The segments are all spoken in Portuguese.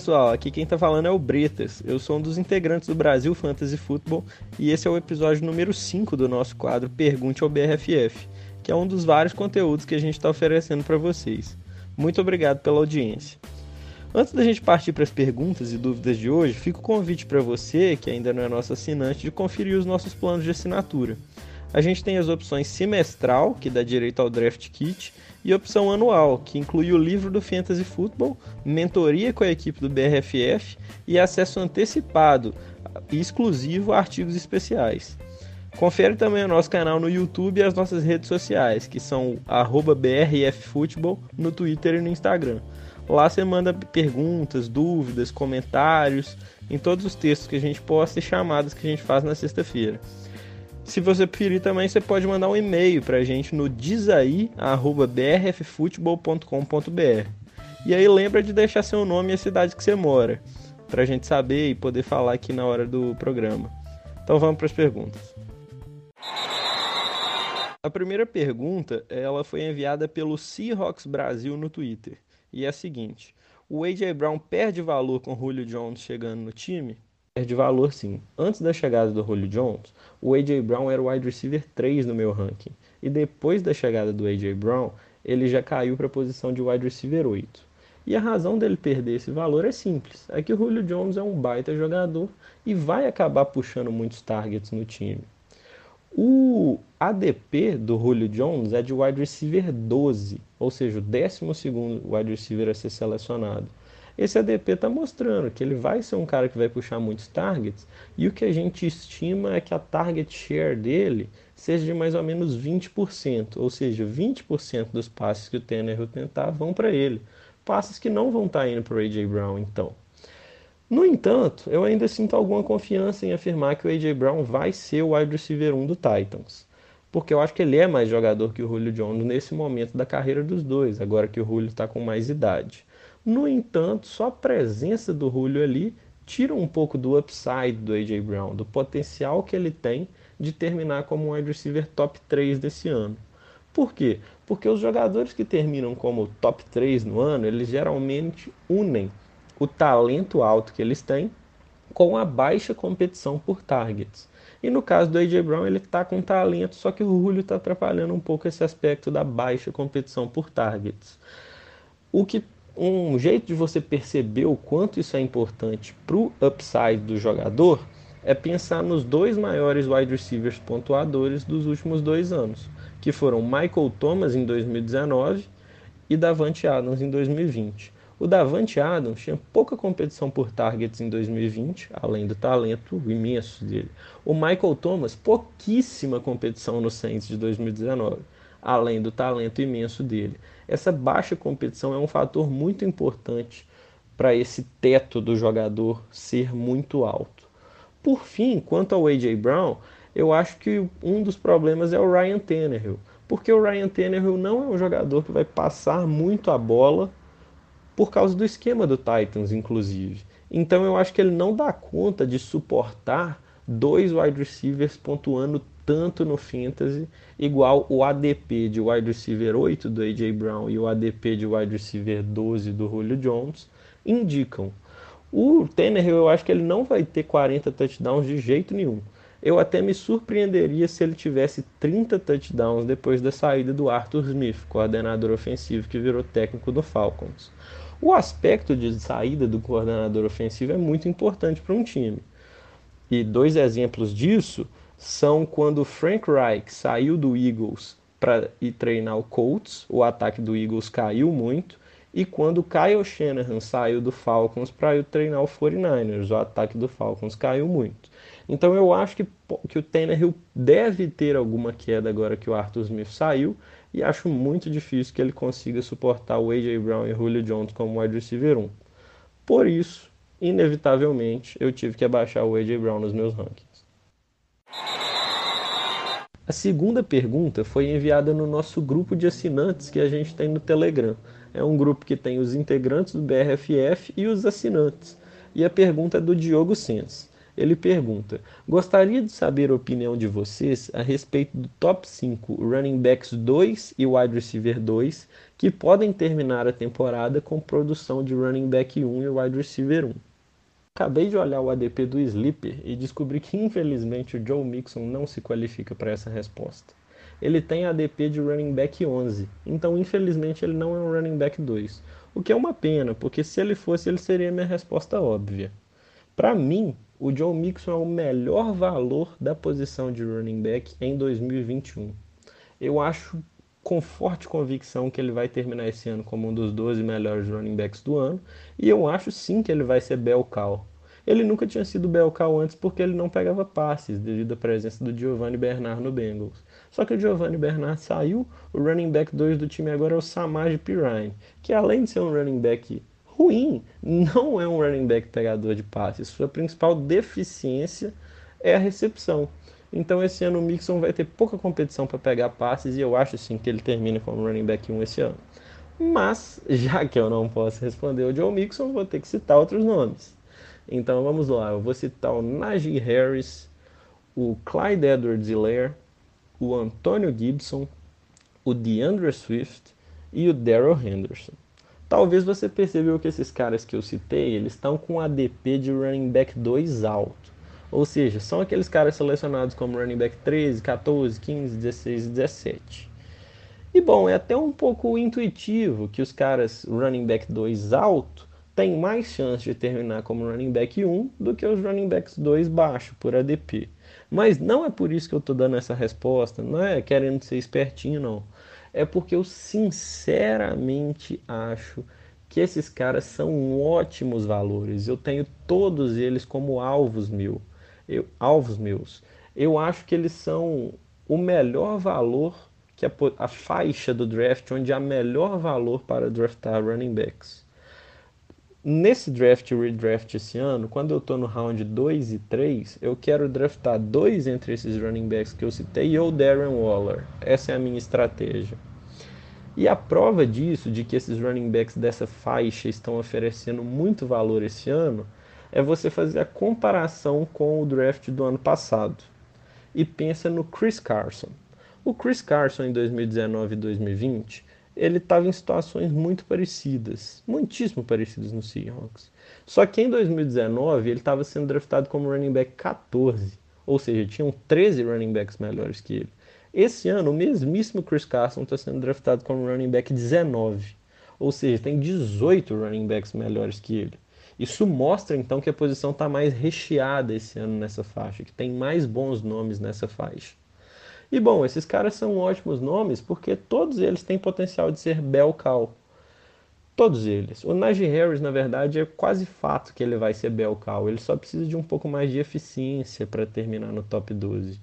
pessoal, aqui quem tá falando é o Bretas. Eu sou um dos integrantes do Brasil Fantasy Football e esse é o episódio número 5 do nosso quadro Pergunte ao BRFF, que é um dos vários conteúdos que a gente está oferecendo para vocês. Muito obrigado pela audiência. Antes da gente partir para as perguntas e dúvidas de hoje, fica o convite para você, que ainda não é nosso assinante, de conferir os nossos planos de assinatura. A gente tem as opções semestral, que dá direito ao Draft Kit, e opção anual, que inclui o livro do Fantasy Football, mentoria com a equipe do BRFF e acesso antecipado e exclusivo a artigos especiais. Confere também o nosso canal no YouTube e as nossas redes sociais, que são BRFFootball no Twitter e no Instagram. Lá você manda perguntas, dúvidas, comentários em todos os textos que a gente posta e chamadas que a gente faz na sexta-feira. Se você preferir também, você pode mandar um e-mail para a gente no dizai@brffutebol.com.br. E aí lembra de deixar seu nome e a cidade que você mora, para a gente saber e poder falar aqui na hora do programa. Então vamos para as perguntas. A primeira pergunta, ela foi enviada pelo Seahawks Brasil no Twitter, e é a seguinte: o AJ Brown perde valor com Julio Jones chegando no time? Perde valor sim. Antes da chegada do Julio Jones, o A.J. Brown era o wide receiver 3 no meu ranking. E depois da chegada do A.J. Brown, ele já caiu para a posição de wide receiver 8. E a razão dele perder esse valor é simples. É que o Julio Jones é um baita jogador e vai acabar puxando muitos targets no time. O ADP do Julio Jones é de wide receiver 12, ou seja, o 12 wide receiver a ser selecionado. Esse ADP está mostrando que ele vai ser um cara que vai puxar muitos targets e o que a gente estima é que a target share dele seja de mais ou menos 20%, ou seja, 20% dos passes que o Tannehill tentar vão para ele. Passes que não vão estar tá indo para o A.J. Brown, então. No entanto, eu ainda sinto alguma confiança em afirmar que o A.J. Brown vai ser o wide receiver 1 do Titans. Porque eu acho que ele é mais jogador que o Julio Jones nesse momento da carreira dos dois, agora que o Julio está com mais idade. No entanto, só a presença do Julio ali tira um pouco do upside do A.J. Brown, do potencial que ele tem de terminar como um wide receiver top 3 desse ano. Por quê? Porque os jogadores que terminam como top 3 no ano, eles geralmente unem o talento alto que eles têm com a baixa competição por targets. E no caso do A.J. Brown, ele está com talento, só que o Julio está atrapalhando um pouco esse aspecto da baixa competição por targets. O que um jeito de você perceber o quanto isso é importante para o upside do jogador é pensar nos dois maiores wide receivers pontuadores dos últimos dois anos, que foram Michael Thomas em 2019 e Davante Adams em 2020. O Davante Adams tinha pouca competição por targets em 2020, além do talento imenso dele. O Michael Thomas, pouquíssima competição no Saints de 2019, além do talento imenso dele essa baixa competição é um fator muito importante para esse teto do jogador ser muito alto. Por fim, quanto ao AJ Brown, eu acho que um dos problemas é o Ryan Tannehill, porque o Ryan Tannehill não é um jogador que vai passar muito a bola por causa do esquema do Titans, inclusive. Então eu acho que ele não dá conta de suportar dois wide receivers pontuando tanto no fantasy, igual o ADP de wide receiver 8 do AJ Brown e o ADP de wide receiver 12 do Julio Jones indicam. O Tannehill eu acho que ele não vai ter 40 touchdowns de jeito nenhum. Eu até me surpreenderia se ele tivesse 30 touchdowns depois da saída do Arthur Smith, coordenador ofensivo que virou técnico do Falcons. O aspecto de saída do coordenador ofensivo é muito importante para um time. E dois exemplos disso são quando Frank Reich saiu do Eagles para ir treinar o Colts, o ataque do Eagles caiu muito, e quando Kyle Shanahan saiu do Falcons para ir treinar o 49ers, o ataque do Falcons caiu muito. Então eu acho que, que o Tannehill deve ter alguma queda agora que o Arthur Smith saiu, e acho muito difícil que ele consiga suportar o A.J. Brown e Julio Jones como wide receiver 1. Por isso, inevitavelmente, eu tive que abaixar o A.J. Brown nos meus rankings. A segunda pergunta foi enviada no nosso grupo de assinantes que a gente tem no Telegram. É um grupo que tem os integrantes do BRFF e os assinantes. E a pergunta é do Diogo Sens. Ele pergunta: Gostaria de saber a opinião de vocês a respeito do top 5 running backs 2 e wide receiver 2 que podem terminar a temporada com produção de running back 1 e wide receiver 1. Acabei de olhar o ADP do Sleeper e descobri que infelizmente o Joe Mixon não se qualifica para essa resposta. Ele tem ADP de running back 11, então infelizmente ele não é um running back 2. O que é uma pena, porque se ele fosse, ele seria minha resposta óbvia. Para mim, o Joe Mixon é o melhor valor da posição de running back em 2021. Eu acho com forte convicção que ele vai terminar esse ano como um dos 12 melhores running backs do ano, e eu acho sim que ele vai ser bel cal. Ele nunca tinha sido bel cal antes porque ele não pegava passes devido à presença do Giovanni Bernard no Bengals. Só que o Giovanni Bernard saiu, o running back 2 do time agora é o Samaj Pirine, que além de ser um running back ruim, não é um running back pegador de passes. Sua principal deficiência é a recepção. Então esse ano o Mixon vai ter pouca competição para pegar passes e eu acho sim que ele termina como running back 1 esse ano. Mas, já que eu não posso responder o Joe Mixon, vou ter que citar outros nomes. Então vamos lá, eu vou citar o Najee Harris, o Clyde Edwards-Helaire, o Antonio Gibson, o DeAndre Swift e o Daryl Henderson. Talvez você percebeu que esses caras que eu citei, eles estão com ADP de running back 2 alto. Ou seja, são aqueles caras selecionados como running back 13, 14, 15, 16 e 17. E bom, é até um pouco intuitivo que os caras running back 2 alto têm mais chance de terminar como running back 1 do que os running backs 2 baixo por ADP. Mas não é por isso que eu estou dando essa resposta, não é querendo ser espertinho, não. É porque eu sinceramente acho que esses caras são ótimos valores. Eu tenho todos eles como alvos, meu, eu, alvos meus. Eu acho que eles são o melhor valor que a, a faixa do draft onde há melhor valor para draftar running backs nesse draft redraft esse ano, quando eu estou no round 2 e 3, eu quero draftar dois entre esses running backs que eu citei ou Darren Waller. Essa é a minha estratégia. E a prova disso, de que esses running backs dessa faixa estão oferecendo muito valor esse ano, é você fazer a comparação com o draft do ano passado. E pensa no Chris Carson. O Chris Carson em 2019 e 2020 ele estava em situações muito parecidas, muitíssimo parecidas no Seahawks. Só que em 2019 ele estava sendo draftado como running back 14, ou seja, tinham 13 running backs melhores que ele. Esse ano, o mesmíssimo Chris Carson está sendo draftado como running back 19, ou seja, tem 18 running backs melhores que ele. Isso mostra então que a posição está mais recheada esse ano nessa faixa, que tem mais bons nomes nessa faixa. E bom, esses caras são ótimos nomes porque todos eles têm potencial de ser bel cal. Todos eles. O Najee Harris, na verdade, é quase fato que ele vai ser bel cal. Ele só precisa de um pouco mais de eficiência para terminar no top 12.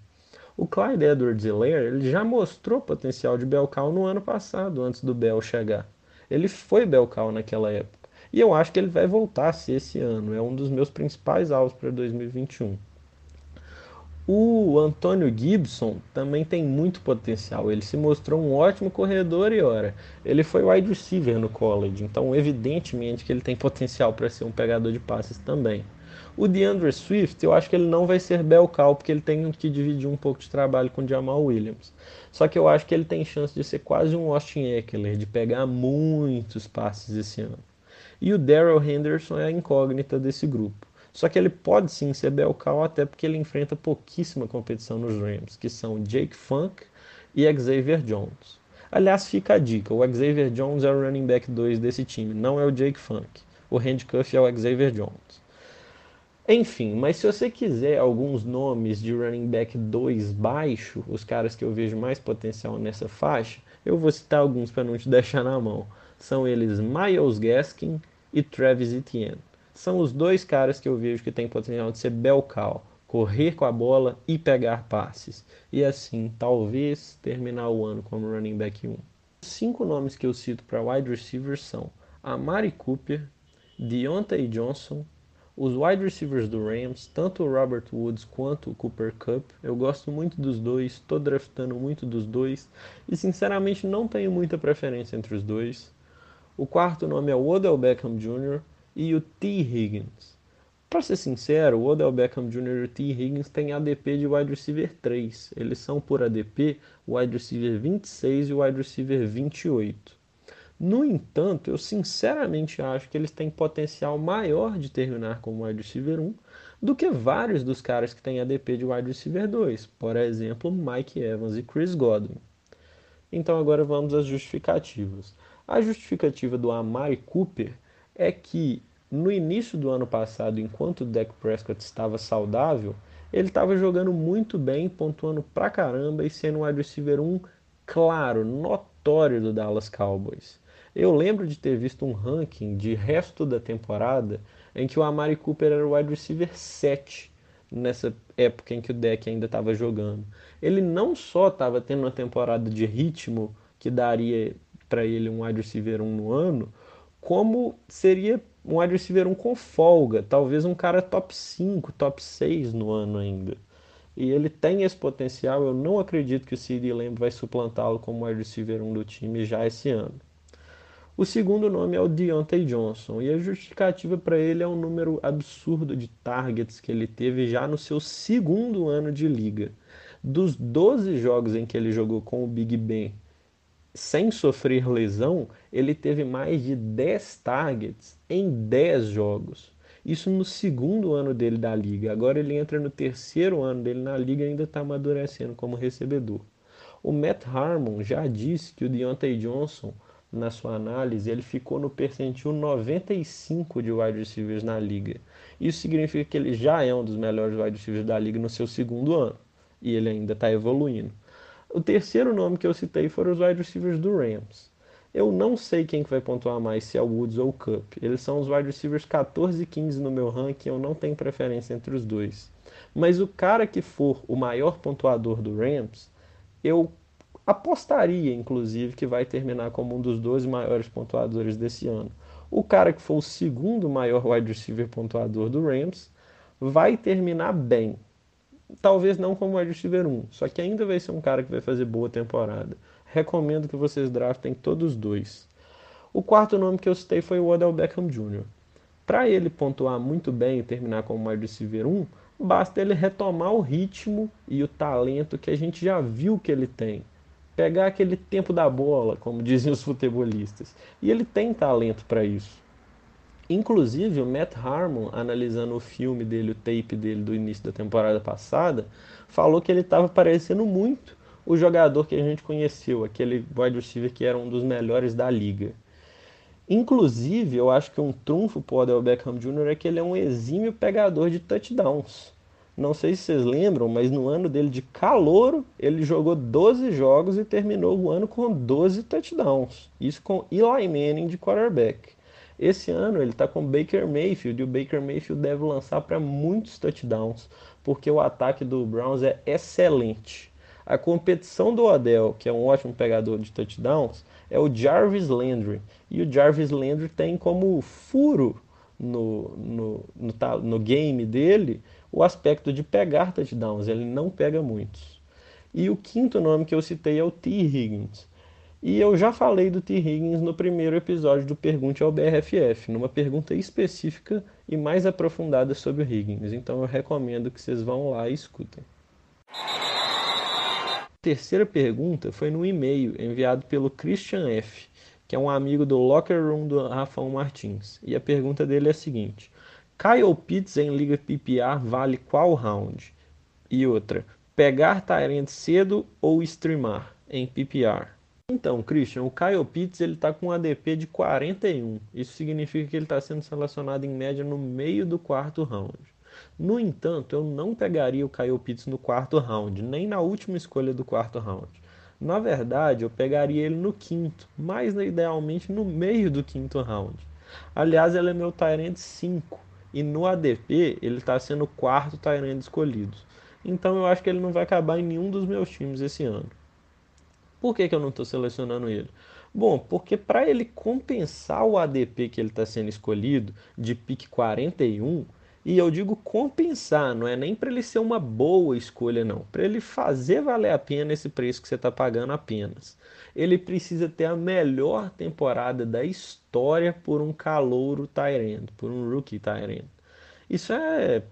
O Clyde Edwards-Helaire, ele já mostrou potencial de bel cal no ano passado, antes do Bell chegar. Ele foi bel cal naquela época. E eu acho que ele vai voltar a ser esse ano. É um dos meus principais alvos para 2021. O Antônio Gibson também tem muito potencial. Ele se mostrou um ótimo corredor e ora, ele foi wide receiver no college, então evidentemente que ele tem potencial para ser um pegador de passes também. O DeAndre Swift, eu acho que ele não vai ser bel porque ele tem que dividir um pouco de trabalho com o Jamal Williams. Só que eu acho que ele tem chance de ser quase um Austin Eckler, de pegar muitos passes esse ano. E o Daryl Henderson é a incógnita desse grupo. Só que ele pode sim ser Belcal até porque ele enfrenta pouquíssima competição nos Rams, que são Jake Funk e Xavier Jones. Aliás, fica a dica, o Xavier Jones é o running back 2 desse time, não é o Jake Funk. O handcuff é o Xavier Jones. Enfim, mas se você quiser alguns nomes de running back 2 baixo, os caras que eu vejo mais potencial nessa faixa, eu vou citar alguns para não te deixar na mão. São eles Miles Gaskin e Travis Etienne são os dois caras que eu vejo que tem potencial de ser belcal, correr com a bola e pegar passes. E assim, talvez terminar o ano como running back 1. Os cinco nomes que eu cito para wide receivers são Amari Cooper, Deontay Johnson, os wide receivers do Rams, tanto o Robert Woods quanto o Cooper Cup. Eu gosto muito dos dois, estou draftando muito dos dois e sinceramente não tenho muita preferência entre os dois. O quarto nome é Odell Beckham Jr., e o T. Higgins. Para ser sincero, o Odell Beckham Jr. e o T. Higgins têm ADP de wide receiver 3. Eles são por ADP o wide receiver 26 e o wide receiver 28. No entanto, eu sinceramente acho que eles têm potencial maior de terminar como wide receiver 1 do que vários dos caras que têm ADP de wide receiver 2, por exemplo, Mike Evans e Chris Godwin. Então agora vamos às justificativas. A justificativa do Amari Cooper é que no início do ano passado, enquanto o Dak Prescott estava saudável, ele estava jogando muito bem, pontuando pra caramba e sendo um wide receiver 1 claro, notório do Dallas Cowboys. Eu lembro de ter visto um ranking de resto da temporada em que o Amari Cooper era o wide receiver 7 nessa época em que o Dak ainda estava jogando. Ele não só estava tendo uma temporada de ritmo que daria para ele um wide receiver 1 no ano, como seria um wide receiver 1 com folga, talvez um cara top 5, top 6 no ano ainda. E ele tem esse potencial, eu não acredito que o CeeDee Lamb vai suplantá-lo como wide receiver 1 do time já esse ano. O segundo nome é o Deontay Johnson, e a justificativa para ele é um número absurdo de targets que ele teve já no seu segundo ano de liga. Dos 12 jogos em que ele jogou com o Big Ben sem sofrer lesão, ele teve mais de 10 targets em 10 jogos. Isso no segundo ano dele da liga. Agora ele entra no terceiro ano dele na liga e ainda está amadurecendo como recebedor. O Matt Harmon já disse que o Deontay Johnson, na sua análise, ele ficou no percentil 95 de wide receivers na liga. Isso significa que ele já é um dos melhores wide receivers da liga no seu segundo ano. E ele ainda está evoluindo. O terceiro nome que eu citei foram os wide receivers do Rams. Eu não sei quem que vai pontuar mais, se é o Woods ou o Cup. Eles são os wide receivers 14 e 15 no meu ranking, eu não tenho preferência entre os dois. Mas o cara que for o maior pontuador do Rams, eu apostaria, inclusive, que vai terminar como um dos 12 maiores pontuadores desse ano. O cara que for o segundo maior wide receiver pontuador do Rams vai terminar bem talvez não como wide receiver 1, só que ainda vai ser um cara que vai fazer boa temporada. Recomendo que vocês draftem todos dois. O quarto nome que eu citei foi o Odell Beckham Jr. Para ele pontuar muito bem e terminar como wide receiver 1, basta ele retomar o ritmo e o talento que a gente já viu que ele tem. Pegar aquele tempo da bola, como dizem os futebolistas. E ele tem talento para isso. Inclusive, o Matt Harmon, analisando o filme dele, o tape dele do início da temporada passada, falou que ele estava parecendo muito o jogador que a gente conheceu, aquele wide receiver que era um dos melhores da liga. Inclusive, eu acho que um trunfo para o Odell Beckham Jr. é que ele é um exímio pegador de touchdowns. Não sei se vocês lembram, mas no ano dele de calouro, ele jogou 12 jogos e terminou o ano com 12 touchdowns. Isso com Eli Manning de quarterback. Esse ano ele está com Baker Mayfield e o Baker Mayfield deve lançar para muitos touchdowns, porque o ataque do Browns é excelente. A competição do Odell, que é um ótimo pegador de touchdowns, é o Jarvis Landry. E o Jarvis Landry tem como furo no, no, no, no game dele o aspecto de pegar touchdowns. Ele não pega muitos. E o quinto nome que eu citei é o T. Higgins. E eu já falei do T. Higgins no primeiro episódio do Pergunte ao BRFF, numa pergunta específica e mais aprofundada sobre o Higgins. Então eu recomendo que vocês vão lá e escutem. A terceira pergunta foi no e-mail enviado pelo Christian F., que é um amigo do Locker Room do Rafael Martins. E a pergunta dele é a seguinte: Kyle Pitts em Liga PPR vale qual round? E outra: pegar Tyrant cedo ou streamar em PPR? Então, Christian, o Kyle Pitts ele está com um ADP de 41. Isso significa que ele está sendo selecionado em média no meio do quarto round. No entanto, eu não pegaria o Kyle Pitts no quarto round, nem na última escolha do quarto round. Na verdade, eu pegaria ele no quinto, mais idealmente no meio do quinto round. Aliás, ele é meu Tyrant 5 e no ADP ele está sendo o quarto Tyrant escolhido. Então eu acho que ele não vai acabar em nenhum dos meus times esse ano. Por que, que eu não estou selecionando ele? Bom, porque para ele compensar o ADP que ele está sendo escolhido de pique 41, e eu digo compensar, não é nem para ele ser uma boa escolha, não. Para ele fazer valer a pena esse preço que você está pagando apenas. Ele precisa ter a melhor temporada da história por um calouro Tyrant, por um rookie Tyrant. Isso é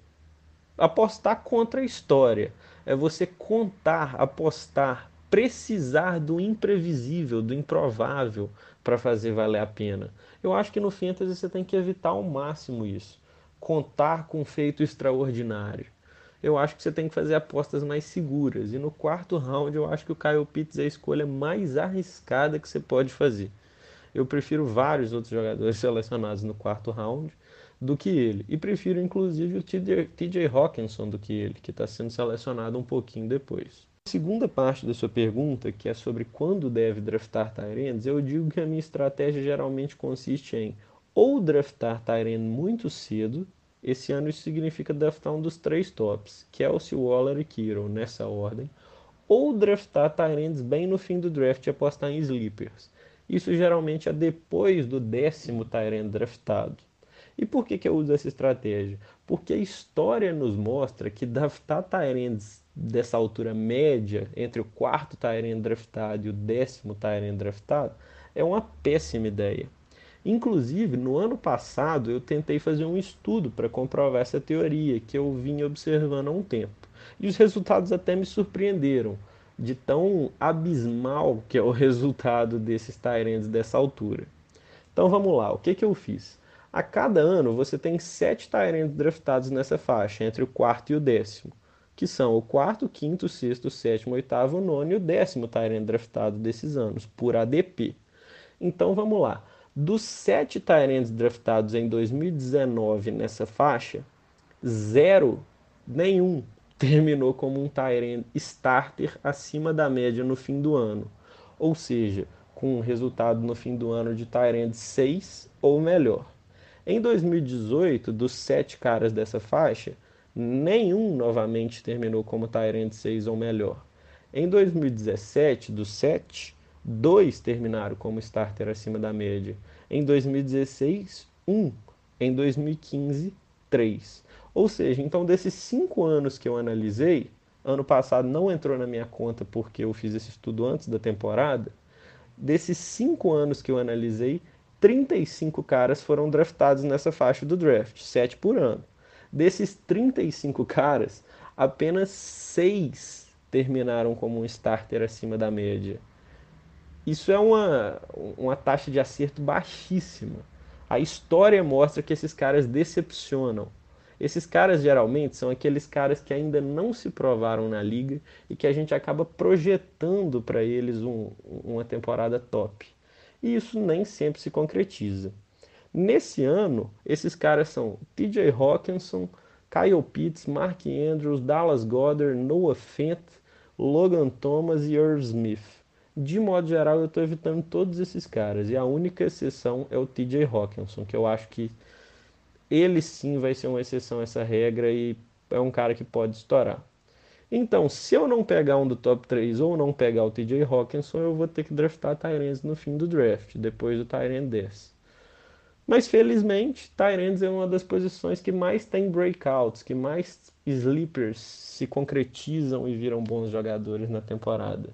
apostar contra a história. É você contar, apostar, precisar do imprevisível, do improvável para fazer valer a pena. Eu acho que no fantasy você tem que evitar ao máximo isso. Contar com feito extraordinário. Eu acho que você tem que fazer apostas mais seguras. E no quarto round eu acho que o Kyle Pitts é a escolha mais arriscada que você pode fazer. Eu prefiro vários outros jogadores selecionados no quarto round do que ele. E prefiro inclusive o TJ Hawkinson do que ele, que está sendo selecionado um pouquinho depois. Segunda parte da sua pergunta, que é sobre quando deve draftar Tyrands, eu digo que a minha estratégia geralmente consiste em ou draftar Tyrand muito cedo, esse ano isso significa draftar um dos três tops, Kelsey, Waller e Kiro, nessa ordem, ou draftar Tyrands bem no fim do draft e apostar em sleepers. Isso geralmente é depois do décimo Tyrant draftado. E por que, que eu uso essa estratégia? Porque a história nos mostra que draftar Tyrants dessa altura média, entre o quarto Tyrant draftado e o décimo Tyrant draftado, é uma péssima ideia. Inclusive, no ano passado, eu tentei fazer um estudo para comprovar essa teoria que eu vinha observando há um tempo. E os resultados até me surpreenderam, de tão abismal que é o resultado desses Tyrants dessa altura. Então vamos lá, o que, que eu fiz? A cada ano você tem sete Tyrants draftados nessa faixa, entre o quarto e o décimo, que são o quarto, quinto, sexto, sétimo, oitavo, nono e o décimo Tyrant draftado desses anos, por ADP. Então vamos lá. Dos sete Tyrants draftados em 2019 nessa faixa, zero, nenhum, terminou como um Tyrant starter acima da média no fim do ano. Ou seja, com um resultado no fim do ano de Tyrant 6 ou melhor. Em 2018, dos sete caras dessa faixa, nenhum novamente terminou como Tyrant 6 ou melhor. Em 2017, dos sete, dois terminaram como starter acima da média. Em 2016, um. Em 2015, três. Ou seja, então desses cinco anos que eu analisei, ano passado não entrou na minha conta porque eu fiz esse estudo antes da temporada. Desses cinco anos que eu analisei, 35 caras foram draftados nessa faixa do draft, 7 por ano. Desses 35 caras, apenas 6 terminaram como um starter acima da média. Isso é uma, uma taxa de acerto baixíssima. A história mostra que esses caras decepcionam. Esses caras geralmente são aqueles caras que ainda não se provaram na liga e que a gente acaba projetando para eles um, uma temporada top e isso nem sempre se concretiza. Nesse ano, esses caras são TJ Hawkinson, Kyle Pitts, Mark Andrews, Dallas Goddard, Noah Fent, Logan Thomas e Irv Smith. De modo geral, eu estou evitando todos esses caras e a única exceção é o TJ Hawkinson, que eu acho que ele sim vai ser uma exceção a essa regra e é um cara que pode estourar. Então, se eu não pegar um do top 3 ou não pegar o TJ Hawkinson, eu vou ter que draftar Tyrants no fim do draft, depois do Tyrant 10. Mas felizmente, Tyrants é uma das posições que mais tem breakouts, que mais sleepers se concretizam e viram bons jogadores na temporada.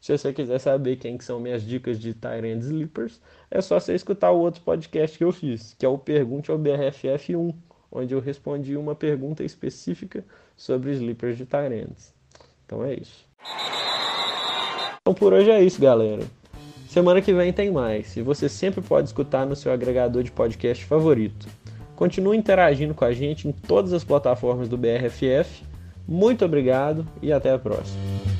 Se você quiser saber quem que são minhas dicas de Tyrant Sleepers, é só você escutar o outro podcast que eu fiz, que é o Pergunte ao BRFF 1 onde eu respondi uma pergunta específica sobre sleepers de Tyrants. Então é isso. Então por hoje é isso, galera. Semana que vem tem mais, e você sempre pode escutar no seu agregador de podcast favorito. Continue interagindo com a gente em todas as plataformas do BRFF. Muito obrigado e até a próxima.